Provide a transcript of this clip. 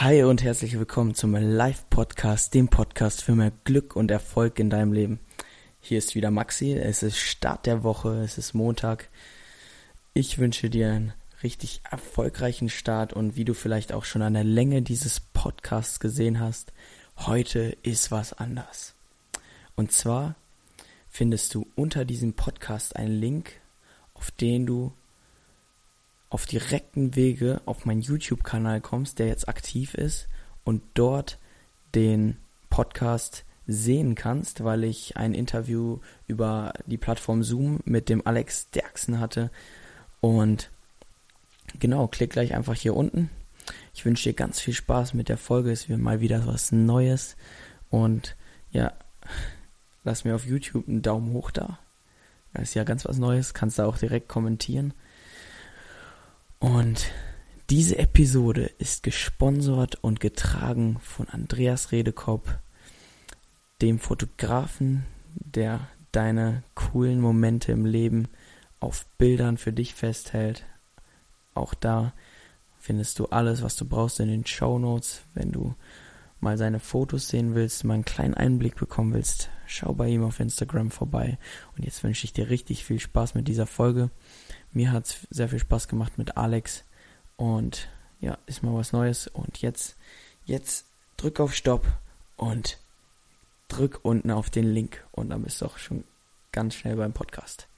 Hi und herzlich willkommen zum Live-Podcast, dem Podcast für mehr Glück und Erfolg in deinem Leben. Hier ist wieder Maxi, es ist Start der Woche, es ist Montag. Ich wünsche dir einen richtig erfolgreichen Start und wie du vielleicht auch schon an der Länge dieses Podcasts gesehen hast, heute ist was anders. Und zwar findest du unter diesem Podcast einen Link, auf den du auf direkten Wege auf meinen YouTube-Kanal kommst, der jetzt aktiv ist und dort den Podcast sehen kannst, weil ich ein Interview über die Plattform Zoom mit dem Alex Derksen hatte. Und genau, klick gleich einfach hier unten. Ich wünsche dir ganz viel Spaß mit der Folge. Es wird mal wieder was Neues. Und ja, lass mir auf YouTube einen Daumen hoch da. Das ist ja ganz was Neues. Kannst du auch direkt kommentieren. Und diese Episode ist gesponsert und getragen von Andreas Redekopp, dem Fotografen, der deine coolen Momente im Leben auf Bildern für dich festhält. Auch da findest du alles, was du brauchst in den Show Notes. Wenn du mal seine Fotos sehen willst, mal einen kleinen Einblick bekommen willst, schau bei ihm auf Instagram vorbei. Und jetzt wünsche ich dir richtig viel Spaß mit dieser Folge. Mir hat es sehr viel Spaß gemacht mit Alex. Und ja, ist mal was Neues. Und jetzt, jetzt drück auf Stopp und drück unten auf den Link. Und dann bist du auch schon ganz schnell beim Podcast.